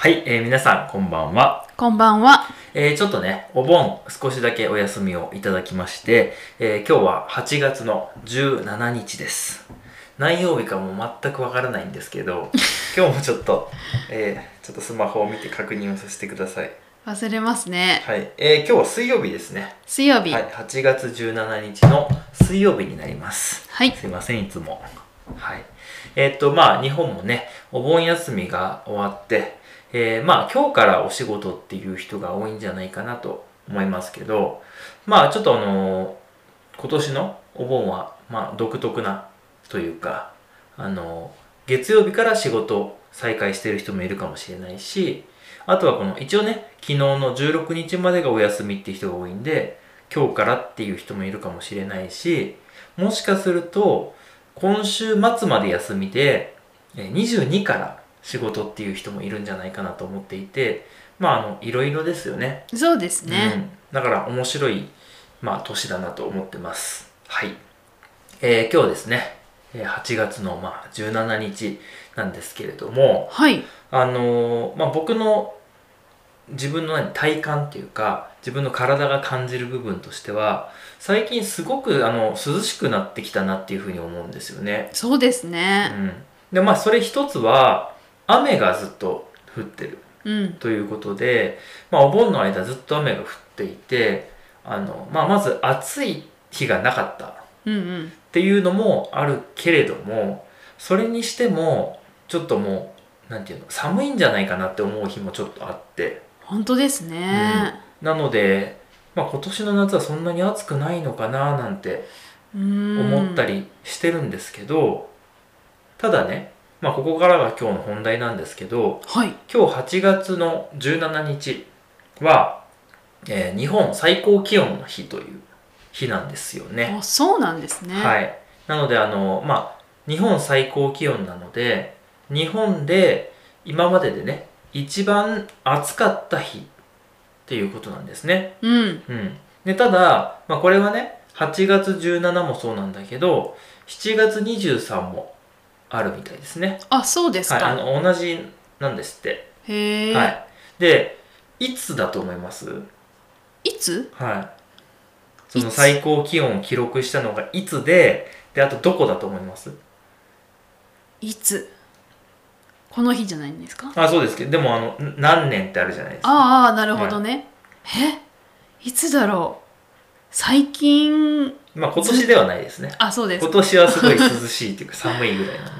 はい、えー皆さんこんばんは。こんばんは。えーちょっとね、お盆少しだけお休みをいただきまして、えー今日は8月の17日です。何曜日かも全くわからないんですけど、今日もちょっと、えーちょっとスマホを見て確認をさせてください。忘れますね。はい、えー今日は水曜日ですね。水曜日。はい、8月17日の水曜日になります。はい。すいません、いつも。はい。えーっと、まあ、日本もね、お盆休みが終わって、えーまあ、今日からお仕事っていう人が多いんじゃないかなと思いますけど、まあ、ちょっとあのー今年のお盆は、まあ、独特なというか、あのー月曜日から仕事再開してる人もいるかもしれないし、あとはこの、一応ね、昨日の16日までがお休みっていう人が多いんで、今日からっていう人もいるかもしれないし、もしかすると、今週末まで休みで、22から仕事っていう人もいるんじゃないかなと思っていて、まあ、あの、いろいろですよね。そうですね。うん。だから面白い、まあ、年だなと思ってます。はい。えー今日ですね、えー8月の、まあ、17日なんですけれども、はい。あのーまあ、僕の自分の何体感っていうか自分の体が感じる部分としては最近すごくあの涼しくなってきたなっていうふうに思うんですよね。そうですうね。ん、でまあそれ一つは雨がずっと降ってるうん。ということで、まあ、お盆の間ずっと雨が降っていてあの、まあ、まず暑い日がなかったっうんうん。ていうのもあるけれどもそれにしてもちょっともうなんていうの寒いんじゃないかなって思う日もちょっとあって本当ですね。なので、まあ、今年の夏はそんなに暑くないのかななんてうん。思った。りしてるんですけどただね、まあ、ここからが今日の本題なんですけどはい。今日8月の17日は、えー日本最高気温の日という日なんですよね。あ、そうなんですね。。はいい。なので、あの、まあ、日本最高気温なので、日本で今まででね、一番暑かった日っていうことなんですね。うん。うん。で、ただ、まあ、これはね、8月17もそうなんだけど、7月23もあるみたいですね。あ、そうですはい。あか。の、同じなんですって。へえ。はい。で、いつだと思います？いつ？はい。その最高気温を記録したのがいつで、で、あとどこだと思います？いつ？この日じゃないんですか？あ、そうですけど、でもあの、ん何年ってあるじゃないですか。ああ、なるほどね。え？いつだろう？最近、まあ今年ではないですね。あ、そうです今。年はすごい涼しいっていうか寒いぐらいなので。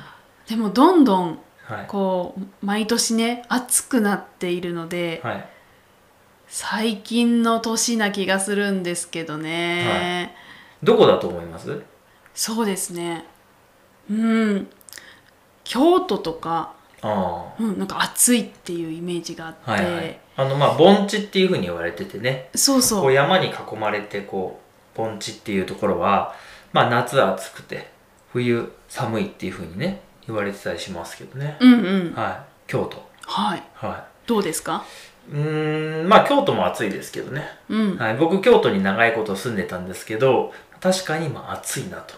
でも、どんどん、はい。こう、毎年ね、暑くなっているので、はい。最近の年な気がするんですけどね、どこだと思います？そうですねうん京都とか、あうん、なんか暑いっていうイメージがあって、あ。はいはい。あの、まあ盆地っていうふうに言われててね。こそうそうう山に囲まれて、こう、盆地っていうところは、まあ夏暑くて、冬寒いっていうふうにね、言われてたりしますけどね。うんうんはい。京都。はいはどうですか？い。うーん、まあ京都も暑いですけどね。うんはい。僕、京都に長いこと住んでたんですけど、確かにまあ暑いなと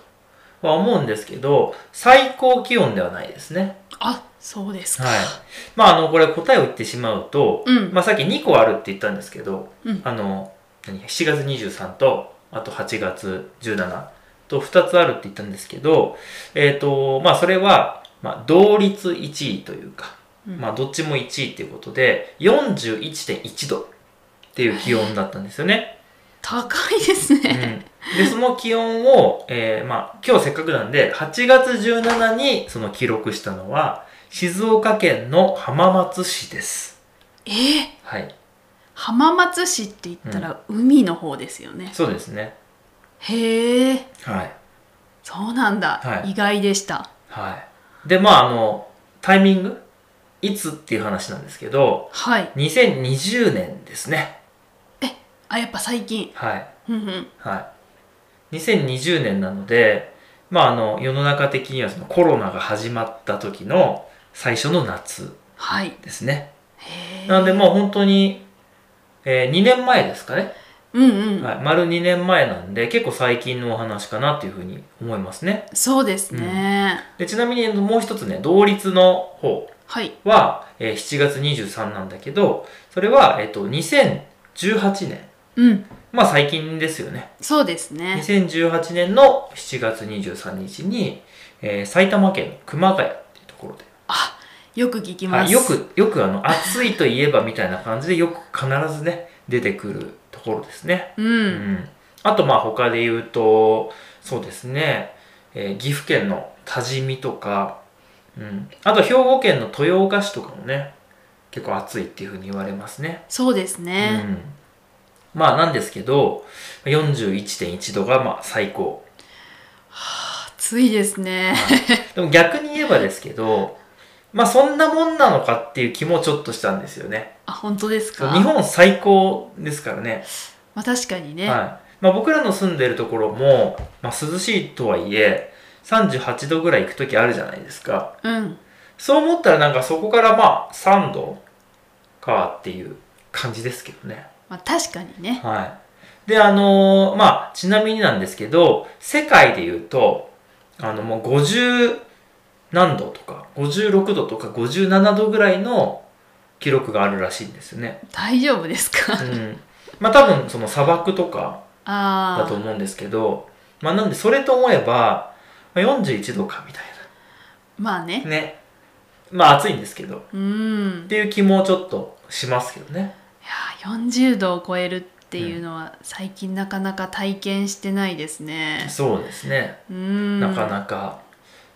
は思うんですけど、最高気温ではないですね。あそうですか、はい。まああの、これ答えを言ってしまうと、うんまあさっき2個あるって言ったんですけど、うんあの、何 ?7 月23と、あと8月17と2つあるって言ったんですけど、えっ、と、まあそれは、まあ同率1位というか、うんまあどっちも1位っていうことで、41.1度っていう気温だったんですよね。高いですうね、ん、で、その気温を、えーまあ今日せっかくなんで、8月17にその記録したのは、静岡県の浜松市です。え？ーはい。浜松市って言ったら海の方ですよね、そうですね。へえはい。そうなんだ、はい意外でしたはい。で、まあ、あの、タイミングいつっていう話なんですけど、はい2020年ですね。あやっぱ最近はい。うんうんはい。2020年なので、まあ、あの、世の中的にはそのコロナが始まった時の最初の夏はいですね。へえなので、もう本当に、え2年前ですかね。うんうん、はい。丸2年前なんで、結構最近のお話かなというふうに思いますね。そうですね、でちなみにもう一つね、同率の方はいは、えー7月23なんだけど、それは、えっ、と、2018年。うんまあ最近ですよね。そうですね2018年の7月23日に、えー埼玉県の熊谷っていうところで、よく聞きます、はい、よく、よくあの、暑いといえばみたいな感じでよく必ずね、出てくるところですね。ううんん。あとまあ他で言うと、そうですね、えー岐阜県の多治見とか、うん。あと兵庫県の豊岡市とかもね、結構暑いっていうふうに言われますね。そうですね、うん。まあなんですけど、41.1度がまあ最高。暑いですねでも逆に言えばですけど、まあそんなもんなのかっていう気もちょっとしたんですよね。あ本当ですか？日本最高ですからね。まあ確かにね、はい。まあ僕らの住んでるところも、まあ涼しいとはいえ、38度ぐらい行くときあるじゃないですか。うんそう思ったらなんかそこからまあ3度かっていう感じですけどね。まあ確かにねはい。で、あのーまあ、ちなみになんですけど、世界で言うと、あの、もう50何度とか、56度とか57度ぐらいの記録があるらしいんですよね。大丈夫ですか？うん。まあ多分その砂漠とかだと思うんですけど、まあなんでそれと思えば、まあ、41度かみたいまあねな。ね。まあ暑いんですけど、っうんていう気もちょっとしますけどね。いやー40度を超えるっていうのは最近なかなか体験してないですねそうですね。うんなかなか。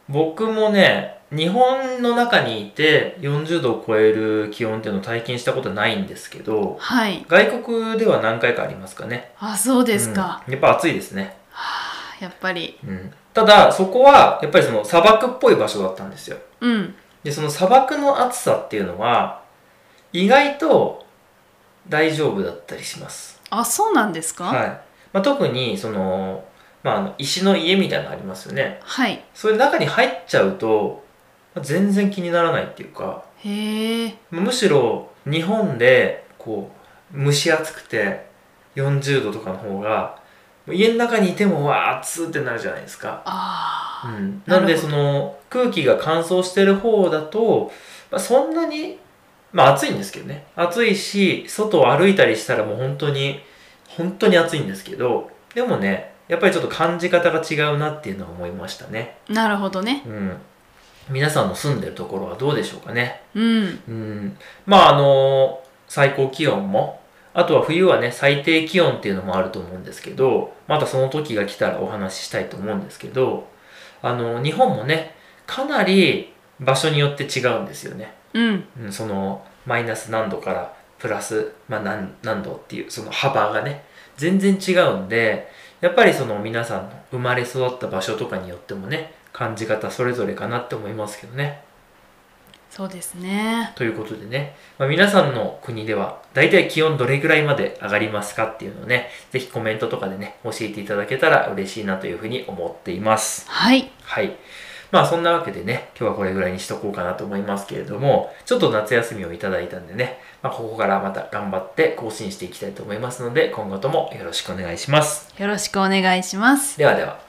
僕もね、日本の中にいて40度を超える気温っていうのを体験したことはないんですけど、はい外国では何回かありますかね。あそうですか、うんやっぱ暑いですね。はあやっぱりうん。ただ、そこはやっぱりその砂漠っぽい場所だったんですよ。うんで、その砂漠の暑さっていうのは、意外と大丈夫だったりします。あそうなんですか？はい。まあ、特に、その、まああの、石の家みたいなのありますよね。はいそれ中に入っちゃうと、まあ全然気にならないっていうか、へえむしろ日本で、こう、蒸し暑くて40度とかの方が、家の中にいてもわー暑ってなるじゃないですか。ああ、うん、なんでその空気が乾燥してる方だと、まあ、そんなに、まあ暑いんですけどね。暑いし、外を歩いたりしたらもう本当に、本当に暑いんですけど、でもね、やっぱりちょっと感じ方が違うなっていうのは思いましたね。なるほどねうん。皆さんの住んでるところはどうでしょうかね。うんうん。まああの最高気温も、あとは冬はね、最低気温っていうのもあると思うんですけど、またその時が来たらお話ししたいと思うんですけど、あの、日本もね、かなり場所によって違うんですよね。うんうん、その、マイナス何度からプラス、まあ何、何度っていう、その幅がね、全然違うんで、やっぱりその皆さんの生まれ育った場所とかによってもね、感じ方それぞれかなって思いますけどね。そうですねということでね、まあ、皆さんの国では大体気温どれぐらいまで上がりますかっていうのをね、ぜひコメントとかでね、教えていただけたら嬉しいなというふうに思っています。はいはい。まあそんなわけでね、今日はこれぐらいにしとこうかなと思いますけれども、ちょっと夏休みをいただいたんでね、まあここからまた頑張って更新していきたいと思いますので、今後ともよろしくお願いします。よろしくお願いしますではでは。